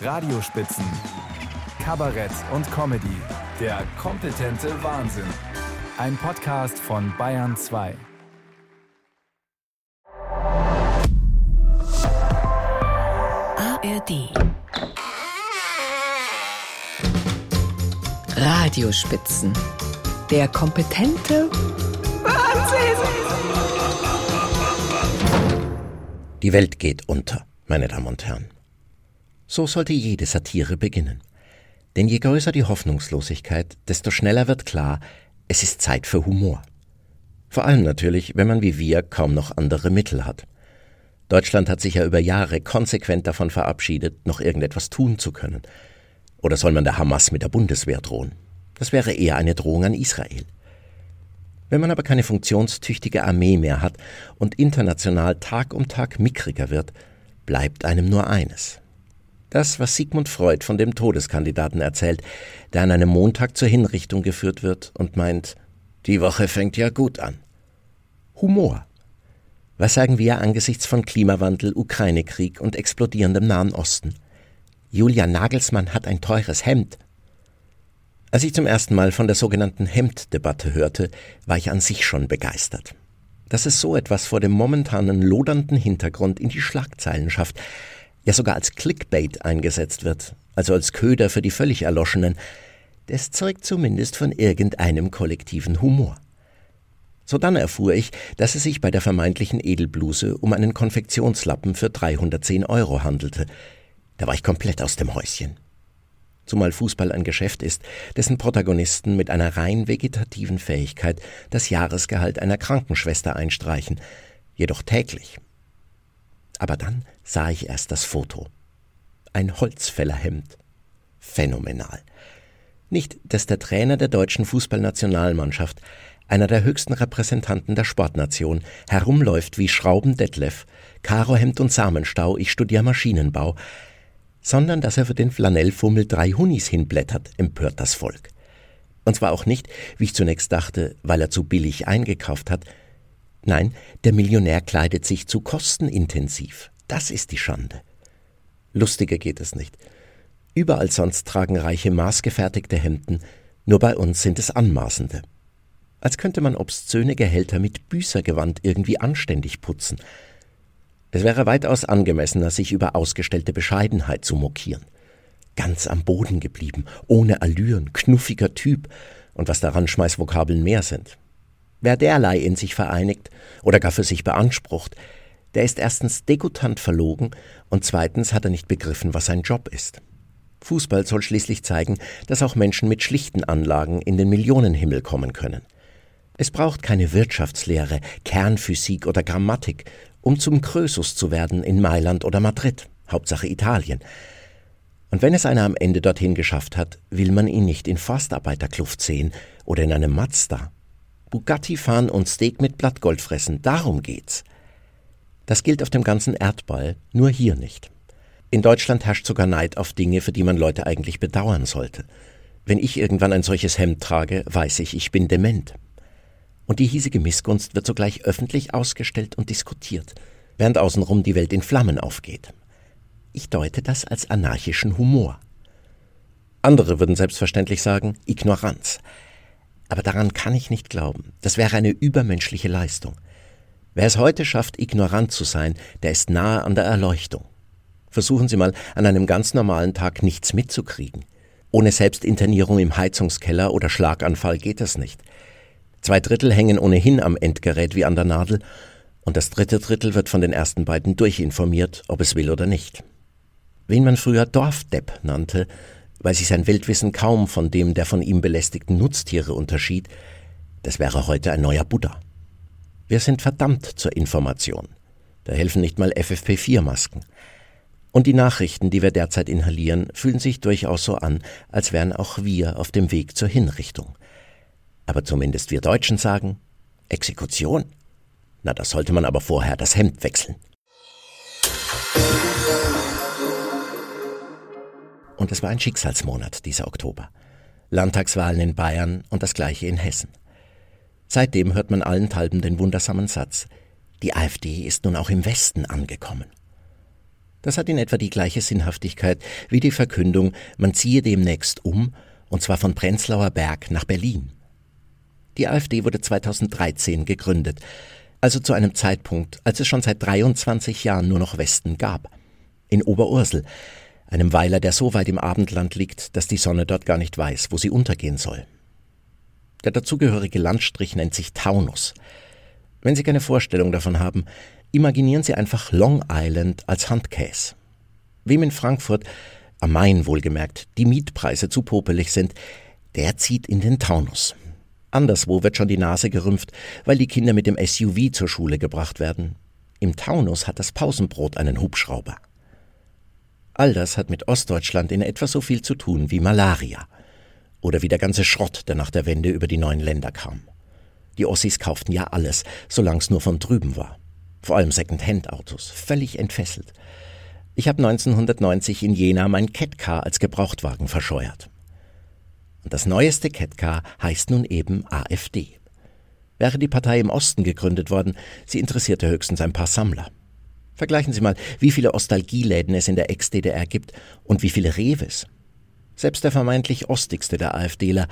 Radiospitzen, Kabarett und Comedy. Der kompetente Wahnsinn. Ein Podcast von Bayern 2. ARD. Radiospitzen. Der kompetente Wahnsinn. Die Welt geht unter, meine Damen und Herren. So sollte jede Satire beginnen. Denn je größer die Hoffnungslosigkeit, desto schneller wird klar, es ist Zeit für Humor. Vor allem natürlich, wenn man wie wir kaum noch andere Mittel hat. Deutschland hat sich ja über Jahre konsequent davon verabschiedet, noch irgendetwas tun zu können. Oder soll man der Hamas mit der Bundeswehr drohen? Das wäre eher eine Drohung an Israel. Wenn man aber keine funktionstüchtige Armee mehr hat und international Tag um Tag mickriger wird, bleibt einem nur eines. Das, was Sigmund Freud von dem Todeskandidaten erzählt, der an einem Montag zur Hinrichtung geführt wird und meint, die Woche fängt ja gut an. Humor. Was sagen wir angesichts von Klimawandel, Ukraine-Krieg und explodierendem Nahen Osten? Julian Nagelsmann hat ein teures Hemd. Als ich zum ersten Mal von der sogenannten Hemddebatte hörte, war ich an sich schon begeistert. Dass es so etwas vor dem momentanen lodernden Hintergrund in die Schlagzeilen schafft, ja sogar als Clickbait eingesetzt wird, also als Köder für die völlig Erloschenen, das zeugt zumindest von irgendeinem kollektiven Humor. Sodann erfuhr ich, dass es sich bei der vermeintlichen Edelbluse um einen Konfektionslappen für 310 Euro handelte. Da war ich komplett aus dem Häuschen. Zumal Fußball ein Geschäft ist, dessen Protagonisten mit einer rein vegetativen Fähigkeit das Jahresgehalt einer Krankenschwester einstreichen, jedoch täglich. Aber dann sah ich erst das Foto. Ein Holzfällerhemd. Phänomenal. Nicht, dass der Trainer der deutschen Fußballnationalmannschaft, einer der höchsten Repräsentanten der Sportnation, herumläuft wie Schrauben Detlef, Karohemd und Samenstau, ich studiere Maschinenbau, sondern dass er für den Flanellfummel drei Hunis hinblättert, empört das Volk. Und zwar auch nicht, wie ich zunächst dachte, weil er zu billig eingekauft hat, Nein, der Millionär kleidet sich zu kostenintensiv. Das ist die Schande. Lustiger geht es nicht. Überall sonst tragen Reiche maßgefertigte Hemden, nur bei uns sind es anmaßende. Als könnte man obszöne Gehälter mit Büßergewand irgendwie anständig putzen. Es wäre weitaus angemessener, sich über ausgestellte Bescheidenheit zu mokieren. Ganz am Boden geblieben, ohne Allüren, knuffiger Typ und was daran Schmeißvokabeln mehr sind. Wer derlei in sich vereinigt oder gar für sich beansprucht, der ist erstens degutant verlogen und zweitens hat er nicht begriffen, was sein Job ist. Fußball soll schließlich zeigen, dass auch Menschen mit schlichten Anlagen in den Millionenhimmel kommen können. Es braucht keine Wirtschaftslehre, Kernphysik oder Grammatik, um zum Krösus zu werden in Mailand oder Madrid, Hauptsache Italien. Und wenn es einer am Ende dorthin geschafft hat, will man ihn nicht in Forstarbeiterkluft sehen oder in einem Mazda. Bugatti fahren und Steak mit Blattgold fressen, darum geht's. Das gilt auf dem ganzen Erdball, nur hier nicht. In Deutschland herrscht sogar Neid auf Dinge, für die man Leute eigentlich bedauern sollte. Wenn ich irgendwann ein solches Hemd trage, weiß ich, ich bin dement. Und die hiesige Missgunst wird sogleich öffentlich ausgestellt und diskutiert, während außenrum die Welt in Flammen aufgeht. Ich deute das als anarchischen Humor. Andere würden selbstverständlich sagen Ignoranz. Aber daran kann ich nicht glauben. Das wäre eine übermenschliche Leistung. Wer es heute schafft, ignorant zu sein, der ist nahe an der Erleuchtung. Versuchen Sie mal, an einem ganz normalen Tag nichts mitzukriegen. Ohne Selbstinternierung im Heizungskeller oder Schlaganfall geht es nicht. Zwei Drittel hängen ohnehin am Endgerät wie an der Nadel, und das dritte Drittel wird von den ersten beiden durchinformiert, ob es will oder nicht. Wen man früher Dorfdepp nannte, weil sich sein Weltwissen kaum von dem der von ihm belästigten Nutztiere unterschied, das wäre heute ein neuer Buddha. Wir sind verdammt zur Information. Da helfen nicht mal FFP4-Masken. Und die Nachrichten, die wir derzeit inhalieren, fühlen sich durchaus so an, als wären auch wir auf dem Weg zur Hinrichtung. Aber zumindest wir Deutschen sagen, Exekution? Na, da sollte man aber vorher das Hemd wechseln. Und es war ein Schicksalsmonat, dieser Oktober. Landtagswahlen in Bayern und das gleiche in Hessen. Seitdem hört man allenthalben den wundersamen Satz, die AfD ist nun auch im Westen angekommen. Das hat in etwa die gleiche Sinnhaftigkeit wie die Verkündung, man ziehe demnächst um, und zwar von Prenzlauer Berg nach Berlin. Die AfD wurde 2013 gegründet, also zu einem Zeitpunkt, als es schon seit 23 Jahren nur noch Westen gab. In Oberursel, einem Weiler, der so weit im Abendland liegt, dass die Sonne dort gar nicht weiß, wo sie untergehen soll. Der dazugehörige Landstrich nennt sich Taunus. Wenn Sie keine Vorstellung davon haben, imaginieren Sie einfach Long Island als Handkäse. Wem in Frankfurt, am Main wohlgemerkt, die Mietpreise zu popelig sind, der zieht in den Taunus. Anderswo wird schon die Nase gerümpft, weil die Kinder mit dem SUV zur Schule gebracht werden. Im Taunus hat das Pausenbrot einen Hubschrauber. All das hat mit Ostdeutschland in etwa so viel zu tun wie Malaria. Oder wie der ganze Schrott, der nach der Wende über die neuen Länder kam. Die Ossis kauften ja alles, solange es nur von drüben war. Vor allem Second-Hand-Autos, völlig entfesselt. Ich habe 1990 in Jena mein Catcar als Gebrauchtwagen verscheuert. Und das neueste Catcar heißt nun eben AfD. Wäre die Partei im Osten gegründet worden, sie interessierte höchstens ein paar Sammler. Vergleichen Sie mal, wie viele Ostalgieläden es in der Ex-DDR gibt und wie viele Reves. Selbst der vermeintlich ostigste der AfDler,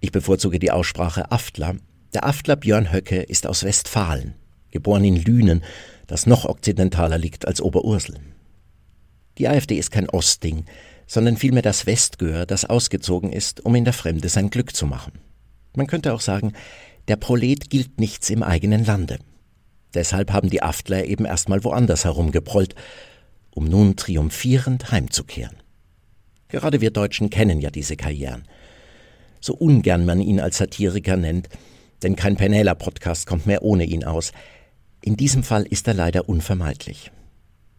ich bevorzuge die Aussprache Aftler, der Aftler Björn Höcke ist aus Westfalen, geboren in Lünen, das noch okzidentaler liegt als Oberursel. Die AfD ist kein Ostding, sondern vielmehr das Westgöhr, das ausgezogen ist, um in der Fremde sein Glück zu machen. Man könnte auch sagen, der Prolet gilt nichts im eigenen Lande. Deshalb haben die Aftler eben erstmal woanders herumgeprollt, um nun triumphierend heimzukehren. Gerade wir Deutschen kennen ja diese Karrieren. So ungern man ihn als Satiriker nennt, denn kein Penela-Podcast kommt mehr ohne ihn aus. In diesem Fall ist er leider unvermeidlich.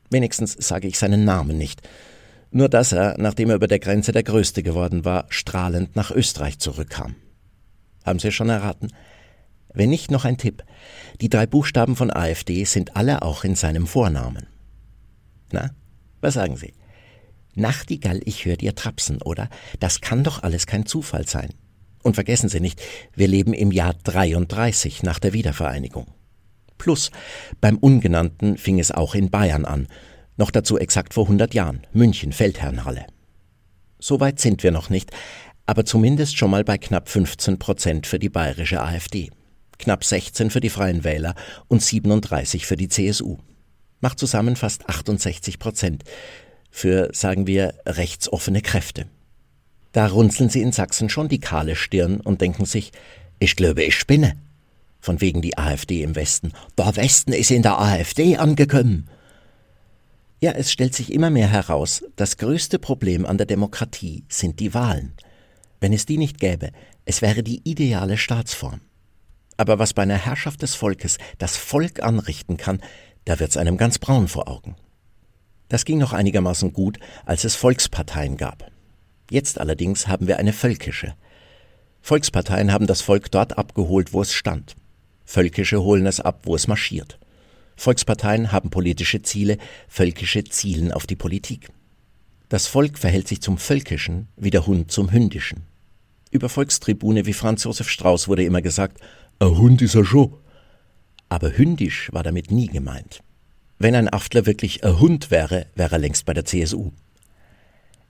Wenigstens sage ich seinen Namen nicht. Nur dass er, nachdem er über der Grenze der Größte geworden war, strahlend nach Österreich zurückkam. Haben Sie schon erraten? Wenn nicht noch ein Tipp. Die drei Buchstaben von AfD sind alle auch in seinem Vornamen. Na, was sagen Sie? Nachtigall, ich höre dir trapsen, oder? Das kann doch alles kein Zufall sein. Und vergessen Sie nicht, wir leben im Jahr 33 nach der Wiedervereinigung. Plus, beim Ungenannten fing es auch in Bayern an, noch dazu exakt vor 100 Jahren, München, Feldherrnhalle. So weit sind wir noch nicht, aber zumindest schon mal bei knapp 15 Prozent für die bayerische AfD knapp 16 für die Freien Wähler und 37 für die CSU. Macht zusammen fast 68 Prozent für, sagen wir, rechtsoffene Kräfte. Da runzeln sie in Sachsen schon die kahle Stirn und denken sich, ich glaube, ich spinne. Von wegen die AfD im Westen. Der Westen ist in der AfD angekommen. Ja, es stellt sich immer mehr heraus, das größte Problem an der Demokratie sind die Wahlen. Wenn es die nicht gäbe, es wäre die ideale Staatsform. Aber was bei einer Herrschaft des Volkes das Volk anrichten kann, da wird's einem ganz braun vor Augen. Das ging noch einigermaßen gut, als es Volksparteien gab. Jetzt allerdings haben wir eine völkische. Volksparteien haben das Volk dort abgeholt, wo es stand. Völkische holen es ab, wo es marschiert. Volksparteien haben politische Ziele, völkische zielen auf die Politik. Das Volk verhält sich zum Völkischen wie der Hund zum Hündischen. Über Volkstribune wie Franz Josef Strauß wurde immer gesagt, ein Hund ist er schon. Aber hündisch war damit nie gemeint. Wenn ein Aftler wirklich ein Hund wäre, wäre er längst bei der CSU.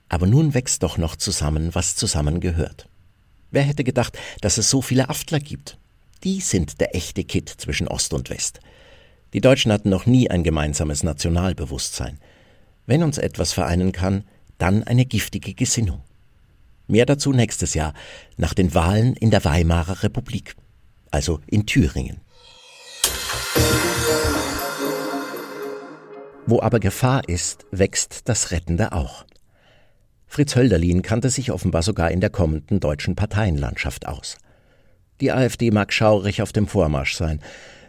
Aber nun wächst doch noch zusammen, was zusammengehört. Wer hätte gedacht, dass es so viele Aftler gibt? Die sind der echte Kitt zwischen Ost und West. Die Deutschen hatten noch nie ein gemeinsames Nationalbewusstsein. Wenn uns etwas vereinen kann, dann eine giftige Gesinnung. Mehr dazu nächstes Jahr, nach den Wahlen in der Weimarer Republik also in Thüringen. Wo aber Gefahr ist, wächst das Rettende auch. Fritz Hölderlin kannte sich offenbar sogar in der kommenden deutschen Parteienlandschaft aus. Die AfD mag schaurig auf dem Vormarsch sein,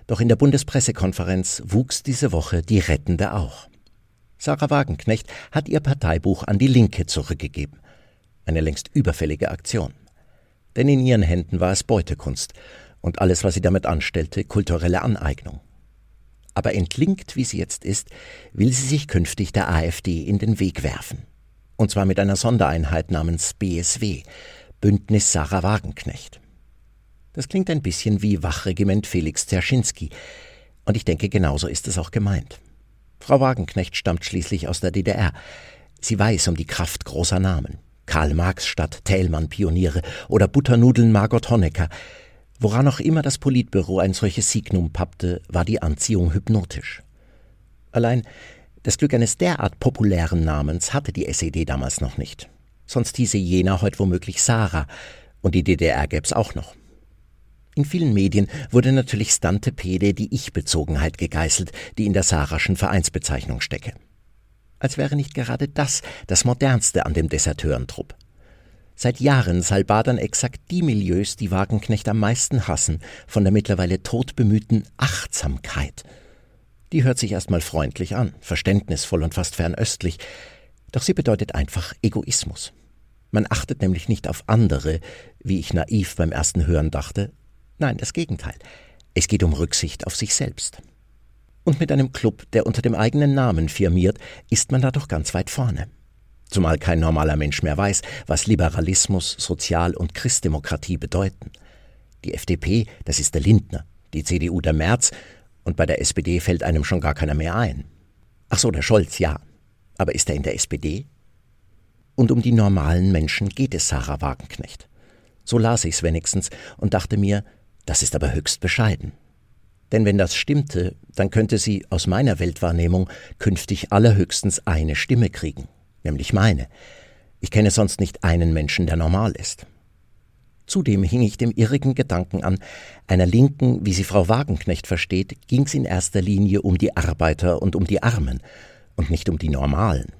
doch in der Bundespressekonferenz wuchs diese Woche die Rettende auch. Sarah Wagenknecht hat ihr Parteibuch an die Linke zurückgegeben. Eine längst überfällige Aktion. Denn in ihren Händen war es Beutekunst und alles, was sie damit anstellte, kulturelle Aneignung. Aber entlinkt, wie sie jetzt ist, will sie sich künftig der AfD in den Weg werfen. Und zwar mit einer Sondereinheit namens BSW, Bündnis Sarah Wagenknecht. Das klingt ein bisschen wie Wachregiment Felix Zerschinski. Und ich denke, genauso ist es auch gemeint. Frau Wagenknecht stammt schließlich aus der DDR. Sie weiß um die Kraft großer Namen. Karl Marx statt Thälmann Pioniere oder Butternudeln Margot Honecker. Woran auch immer das Politbüro ein solches Signum pappte, war die Anziehung hypnotisch. Allein das Glück eines derart populären Namens hatte die SED damals noch nicht. Sonst hieße Jena heute womöglich Sarah und die DDR gäb's auch noch. In vielen Medien wurde natürlich Stante Pede die Ich-Bezogenheit gegeißelt, die in der Saraschen Vereinsbezeichnung stecke. Als wäre nicht gerade das das Modernste an dem Deserteurentrupp. Seit Jahren salbadern exakt die Milieus, die Wagenknecht am meisten hassen, von der mittlerweile todbemühten Achtsamkeit – die hört sich erstmal freundlich an, verständnisvoll und fast fernöstlich, doch sie bedeutet einfach Egoismus. Man achtet nämlich nicht auf andere, wie ich naiv beim ersten Hören dachte. Nein, das Gegenteil. Es geht um Rücksicht auf sich selbst. Und mit einem Club, der unter dem eigenen Namen firmiert, ist man da doch ganz weit vorne. Zumal kein normaler Mensch mehr weiß, was Liberalismus, Sozial- und Christdemokratie bedeuten. Die FDP, das ist der Lindner, die CDU der Merz und bei der SPD fällt einem schon gar keiner mehr ein. Ach so, der Scholz, ja. Aber ist er in der SPD? Und um die normalen Menschen geht es Sarah Wagenknecht. So las ich's wenigstens und dachte mir, das ist aber höchst bescheiden. Denn wenn das stimmte, dann könnte sie aus meiner Weltwahrnehmung künftig allerhöchstens eine Stimme kriegen, nämlich meine. Ich kenne sonst nicht einen Menschen, der normal ist. Zudem hing ich dem irrigen Gedanken an, einer Linken, wie sie Frau Wagenknecht versteht, ging's in erster Linie um die Arbeiter und um die Armen und nicht um die Normalen.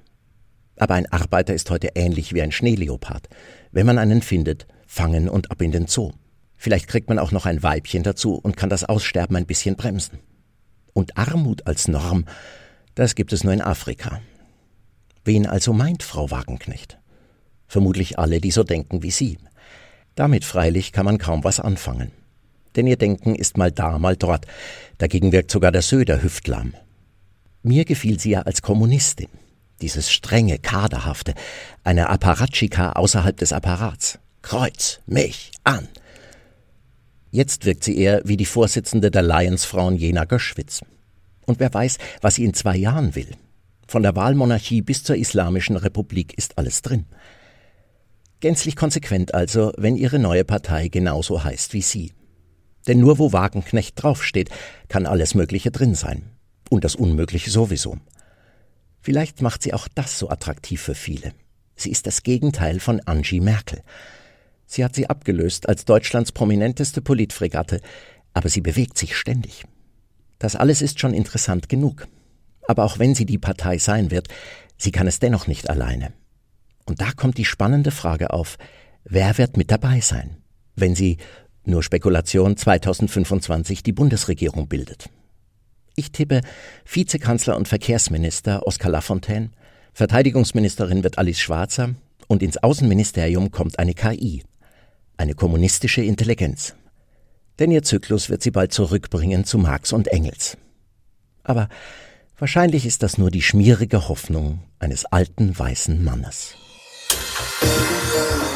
Aber ein Arbeiter ist heute ähnlich wie ein Schneeleopard. Wenn man einen findet, fangen und ab in den Zoo. Vielleicht kriegt man auch noch ein Weibchen dazu und kann das Aussterben ein bisschen bremsen. Und Armut als Norm, das gibt es nur in Afrika. Wen also meint Frau Wagenknecht? Vermutlich alle, die so denken wie sie. Damit freilich kann man kaum was anfangen. Denn ihr Denken ist mal da, mal dort. Dagegen wirkt sogar der Söder hüftlahm. Mir gefiel sie ja als Kommunistin. Dieses strenge, kaderhafte, eine Apparatschika außerhalb des Apparats. Kreuz mich an! Jetzt wirkt sie eher wie die Vorsitzende der Lionsfrauen Jena Göschwitz. Und wer weiß, was sie in zwei Jahren will. Von der Wahlmonarchie bis zur Islamischen Republik ist alles drin. Gänzlich konsequent also, wenn ihre neue Partei genauso heißt wie sie. Denn nur wo Wagenknecht draufsteht, kann alles Mögliche drin sein. Und das Unmögliche sowieso. Vielleicht macht sie auch das so attraktiv für viele. Sie ist das Gegenteil von Angie Merkel. Sie hat sie abgelöst als Deutschlands prominenteste Politfregatte, aber sie bewegt sich ständig. Das alles ist schon interessant genug. Aber auch wenn sie die Partei sein wird, sie kann es dennoch nicht alleine. Und da kommt die spannende Frage auf, wer wird mit dabei sein, wenn sie, nur Spekulation, 2025 die Bundesregierung bildet. Ich tippe Vizekanzler und Verkehrsminister Oskar Lafontaine, Verteidigungsministerin wird Alice Schwarzer und ins Außenministerium kommt eine KI, eine kommunistische Intelligenz. Denn ihr Zyklus wird sie bald zurückbringen zu Marx und Engels. Aber wahrscheinlich ist das nur die schmierige Hoffnung eines alten weißen Mannes. You.